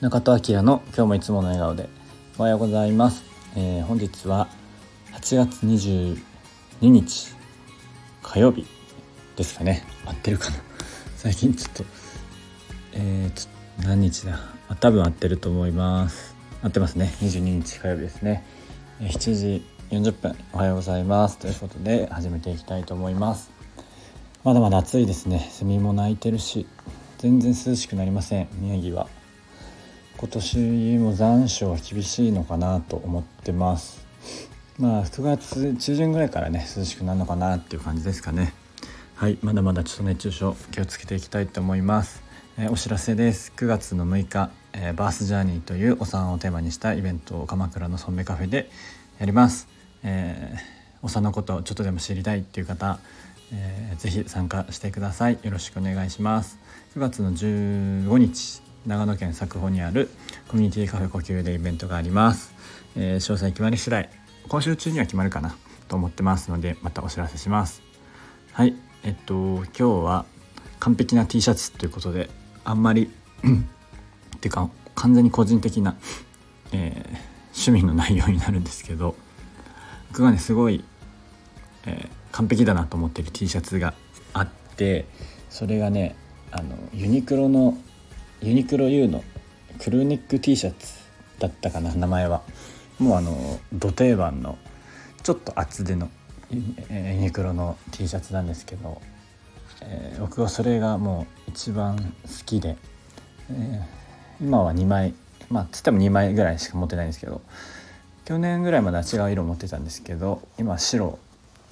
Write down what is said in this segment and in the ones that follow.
中戸明の今日もいつもの笑顔でおはようございます、えー、本日は8月22日火曜日ですかね。合ってるかな？最近ちょっとえー、ちょ何日だ？多分合ってると思います。合ってますね。22日火曜日ですね、え、7時40分おはようございます。ということで始めていきたいと思います。まだまだ暑いですね。セミも鳴いてるし全然涼しくなりません。宮城は。今年も残暑は厳しいのかなと思ってます。まあ9月中旬ぐらいからね涼しくなるのかなっていう感じですかね。はいまだまだちょっと熱中症気をつけていきたいと思います、えー、お知らせです。9月の6日、えー、バースジャーニーというお産をテーマにしたイベントを鎌倉のソンベカフェでやります、えー、お産のことをちょっとでも知りたいっていう方えー、ぜひ参加してください。よろしくお願いします。9月の15日長野県佐久穂にあるコミュニティカフェ呼吸でイベントがあります、えー、詳細決まり次第今週中には決まるかなと思ってますのでまたお知らせします。はいえっと今日は完璧な T シャツということであんまりっていうか完全に個人的な、えー、趣味の内容になるんですけど僕がねすごい、えー、完璧だなと思ってる T シャツがあってそれがねあのユニクロのユニクロ U のクルーネック T シャツだったかな名前は。もうあの土定番のちょっと厚手のユニクロの T シャツなんですけど、えー、僕はそれがもう一番好きで、えー、今は2枚まあつっても2枚ぐらいしか持ってないんですけど去年ぐらいまでは違う色持ってたんですけど今白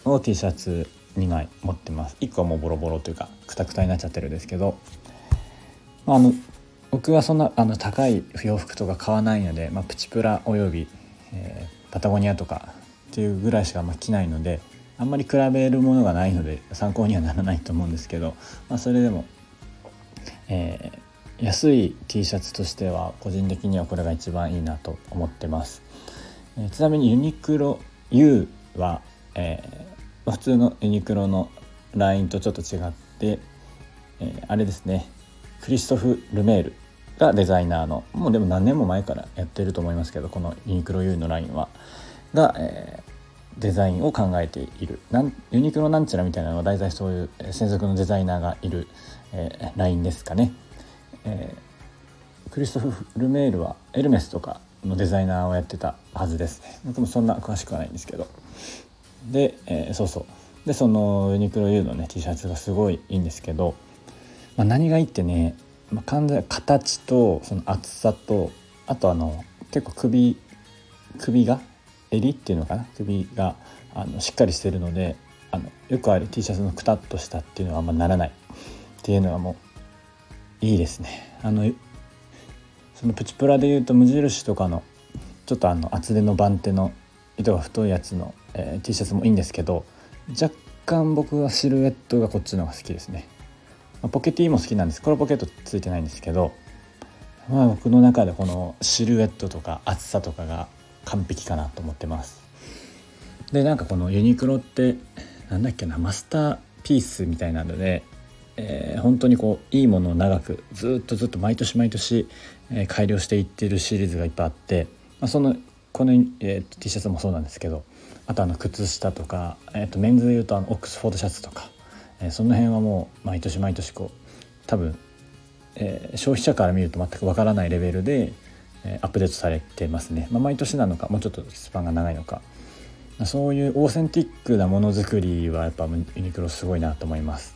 の T シャツ2枚持ってます。1個はもうボロボロというかくたくたになっちゃってるんですけど、まあ、あの僕はそんなあの高い不要服とか買わないので、まあ、プチプラおよび、えー、パタゴニアとかっていうぐらいしかま着ないのであんまり比べるものがないので参考にはならないと思うんですけど、まあ、それでも、えー、安い T シャツとしては個人的にはこれが一番いいなと思ってます、えー、ちなみにユニクロ U は、えー、普通のユニクロのラインとちょっと違って、えあれですね。クリストフ・ルメール。がデザイナーのもうでも何年も前からやってると思いますけどこのユニクロ U のラインはが、えー、デザインを考えている。なんユニクロなんちゃらみたいなのは大体そういう専属のデザイナーがいる、えー、ラインですかね、えー、クリストフ・ルメールはエルメスとかのデザイナーをやってたはずですね。僕もそんな詳しくはないんですけど。で、えー、そうそう。でそのユニクロ U のね T シャツがすごいいいんですけどまあ、何がいいってね、まあ、完全形とその厚さとあとあの結構首首が襟っていうのかな？首があのしっかりしてるのであのよくある T シャツのくたっとしたっていうのはあんまならないっていうのはもういいですね。あのそのプチプラでいうと無印とかのちょっとあの厚手の番手の糸が太いやつの、えー、T シャツもいいんですけど若干僕はシルエットがこっちの方が好きですね。ポケティも好きなんです。これポケットついてないんですけど、まあ、僕の中でこのシルエットとか厚さとかが完璧かなと思ってます。でなんかこのユニクロってなんだっけなマスターピースみたいなので、えー、本当にこういいものを長くずっとずっと毎年毎年、えー、改良していってるシリーズがいっぱいあって、まあ、そのこの、えー、T シャツもそうなんですけどあとあの靴下とか、えー、とメンズでいうとあのオックスフォードシャツとかえ、その辺はもう毎年毎年こう多分、えー、消費者から見ると全くわからないレベルで、えー、アップデートされてますね、まあ、毎年なのかもうちょっとスパンが長いのか。まそういうオーセンティックなものづくりはやっぱユニクロすごいなと思います。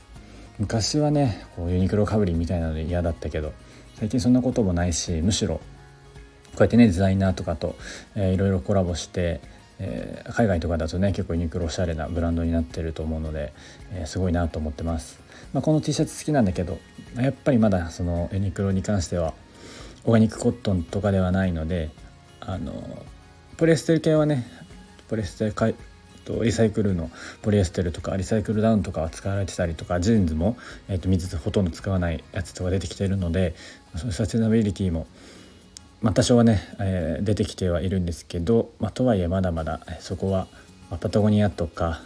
昔はねこうユニクロかぶりみたいなので嫌だったけど最近そんなこともないしむしろこうやってねデザイナーとかと、えー、いろいろコラボしてえー、海外とかだとね結構ユニクロおしゃれなブランドになってると思うので、えー、すごいなと思ってます、まあ、この T シャツ好きなんだけどやっぱりまだそのユニクロに関してはオーガニックコットンとかではないのであのポリエステル系はねポリエステルかとリサイクルのポリエステルとかリサイクルダウンとかは使われてたりとかジーンズも、えー、と水ほとんど使わないやつとか出てきてるのでそのサステナビリティもまあ、多少はね、えー、出てきてはいるんですけど、まあ、とはいえまだまだそこは、ま、パタゴニアとか、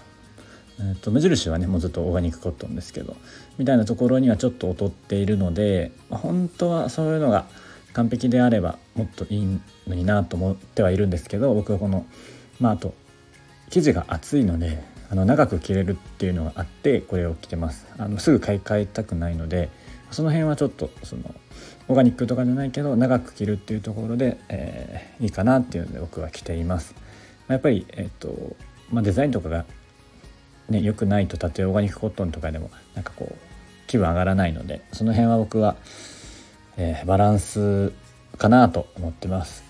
えー、と無印はねもうずっとオーガニックコットンですけどみたいなところにはちょっと劣っているので、まあ、本当はそういうのが完璧であればもっといいのになと思ってはいるんですけど僕はこのまああと生地が厚いのであの長く着れるっていうのがあってこれを着てます。あのすぐ買い替えたくないのでその辺はちょっとそのオーガニックとかじゃないけど長く着るっていうところで、えー、いいかなっていうので僕は着ています。やっぱり、えっとまあ、デザインとかが、ね、良くないとたとえオーガニックコットンとかでもなんかこう気分上がらないのでその辺は僕は、えー、バランスかなと思ってます。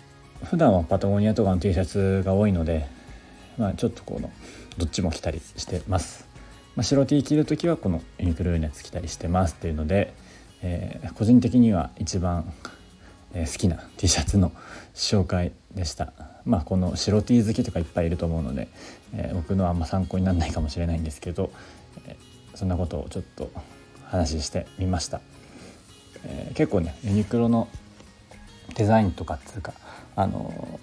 普段はパタゴニアとかの T シャツが多いので、まあ、ちょっとこのどっちも着たりしてます。まあ、白 T 着る時はこのユニクロのやつ着たりしてますっていうので、えー、個人的には一番、えー、好きな T シャツの紹介でした。まあこの白 T 好きとかいっぱいいると思うので、えー、僕のはあんま参考にならないかもしれないんですけど、えそんなことをちょっと話してみました。え結構ねユニクロのデザインとかっつうかあの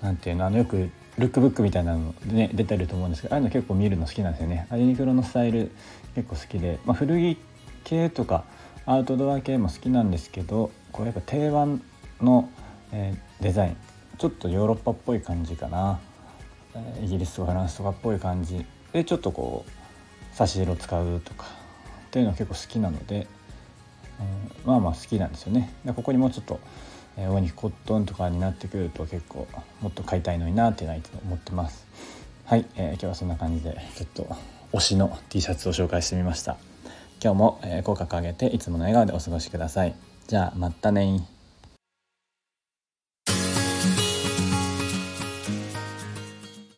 なんていうのあのよくルックブックみたいなのでね出てると思うんですけどああいうの結構見るの好きなんですよね。ユニクロのスタイル結構好きで、まあ、古着系とかアウトドア系も好きなんですけどこうやっぱ定番の、えー、デザインちょっとヨーロッパっぽい感じかな、えー、イギリスとかフランスとかっぽい感じ。でちょっとこう差し色使うとかっていうのは結構好きなので、うん、まあまあ好きなんですよね。でここにもうちょっとオーガニコットンとかになってくると結構もっと買いたいのになっていうのはいつも思ってます。はい、えー、今日はそんな感じでちょっと推しの T シャツを紹介してみました。今日も、え、口角上げていつもの笑顔でお過ごしください。じゃあまたね